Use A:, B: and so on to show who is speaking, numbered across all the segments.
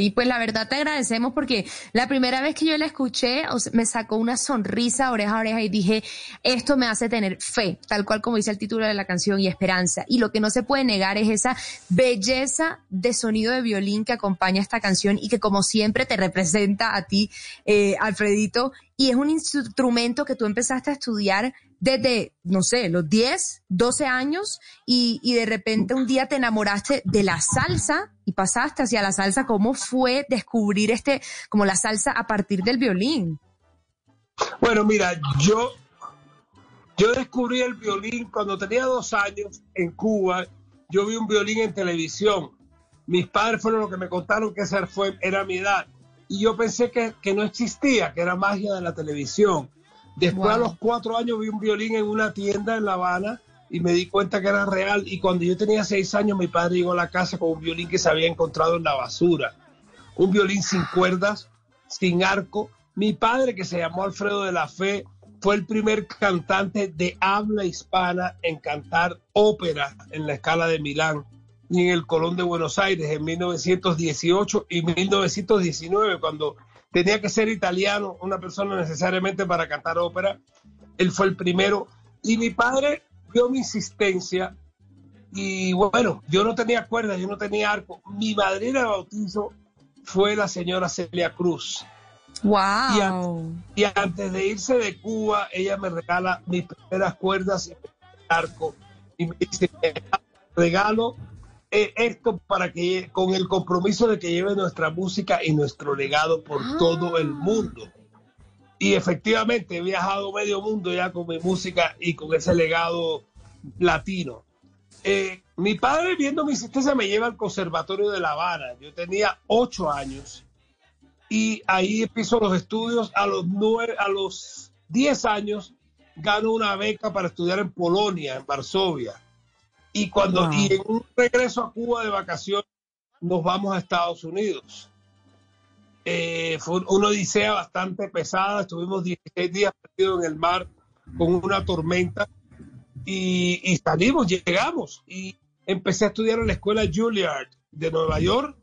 A: Y pues la verdad te agradecemos porque la primera vez que yo la escuché me sacó una sonrisa oreja a oreja y dije, esto me hace tener fe, tal cual como dice el título de la canción y esperanza. Y lo que no se puede negar es esa belleza de sonido de violín que acompaña esta canción y que como siempre te representa a ti, eh, Alfredito. Y es un instrumento que tú empezaste a estudiar desde, no sé, los 10, 12 años y, de repente un día te enamoraste de la salsa y pasaste hacia la salsa. ¿Cómo fue descubrir este, como la salsa a partir del violín?
B: Bueno, mira, yo, yo descubrí el violín cuando tenía dos años en Cuba. Yo vi un violín en televisión. Mis padres fueron los que me contaron que esa fue, era mi edad. Y yo pensé que, que no existía, que era magia de la televisión. Después wow. a los cuatro años vi un violín en una tienda en La Habana y me di cuenta que era real. Y cuando yo tenía seis años, mi padre llegó a la casa con un violín que se había encontrado en la basura. Un violín sin cuerdas, sin arco. Mi padre, que se llamó Alfredo de la Fe, fue el primer cantante de habla hispana en cantar ópera en la escala de Milán y en el Colón de Buenos Aires en 1918 y 1919, cuando tenía que ser italiano, una persona necesariamente para cantar ópera. Él fue el primero. Y mi padre vio mi insistencia. Y bueno, yo no tenía cuerdas, yo no tenía arco. Mi madrina de bautizo fue la señora Celia Cruz.
A: ¡Wow!
B: Y, an y antes de irse de Cuba, ella me regala mis primeras cuerdas y mi arco. Y me dice, regalo esto para que con el compromiso de que lleve nuestra música y nuestro legado por ah. todo el mundo. Y efectivamente he viajado medio mundo ya con mi música y con ese legado latino. Eh, mi padre, viendo mi insistencia, me lleva al Conservatorio de La Habana. Yo tenía ocho años y ahí empiezo los estudios. A los nueve, a los diez años gano una beca para estudiar en Polonia, en Varsovia. Y cuando wow. y en un regreso a Cuba de vacaciones nos vamos a Estados Unidos. Eh, fue una odisea bastante pesada, estuvimos 16 días perdidos en el mar con una tormenta y, y, salimos, llegamos y empecé a estudiar en la escuela Juilliard de Nueva York,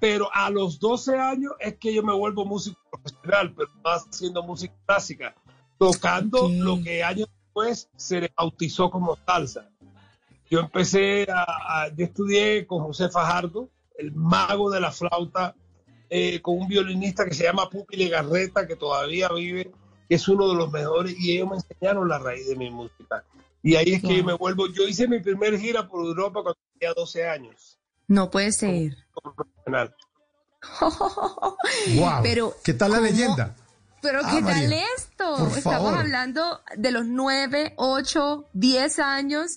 B: pero a los 12 años es que yo me vuelvo músico profesional, pero más haciendo música clásica, tocando okay. lo que años después se le bautizó como salsa. Yo empecé a, a, yo estudié con José Fajardo, el mago de la flauta, eh, con un violinista que se llama Pupi Legarreta, que todavía vive, que es uno de los mejores, y ellos me enseñaron la raíz de mi música. Y ahí es que yo me vuelvo, yo hice mi primer gira por Europa cuando tenía 12 años.
A: No puede ser.
B: Como profesional.
C: wow.
A: Pero,
C: ¿Qué tal la
A: ¿cómo?
C: leyenda?
A: Pero
C: Ah,
A: ¿qué
C: María,
A: tal esto? Estamos
C: favor.
A: hablando de los 9, 8, 10 años.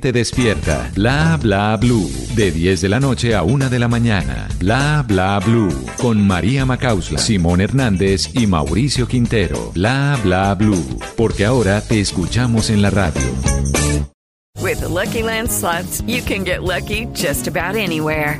D: gente despierta. Bla Bla Blue, de 10 de la noche a 1 de la mañana. Bla Bla Blue, con María Macausla, Simón Hernández y Mauricio Quintero. Bla Bla Blue, porque ahora te escuchamos en la radio.
E: With the Lucky Land slots, you can get lucky just about anywhere.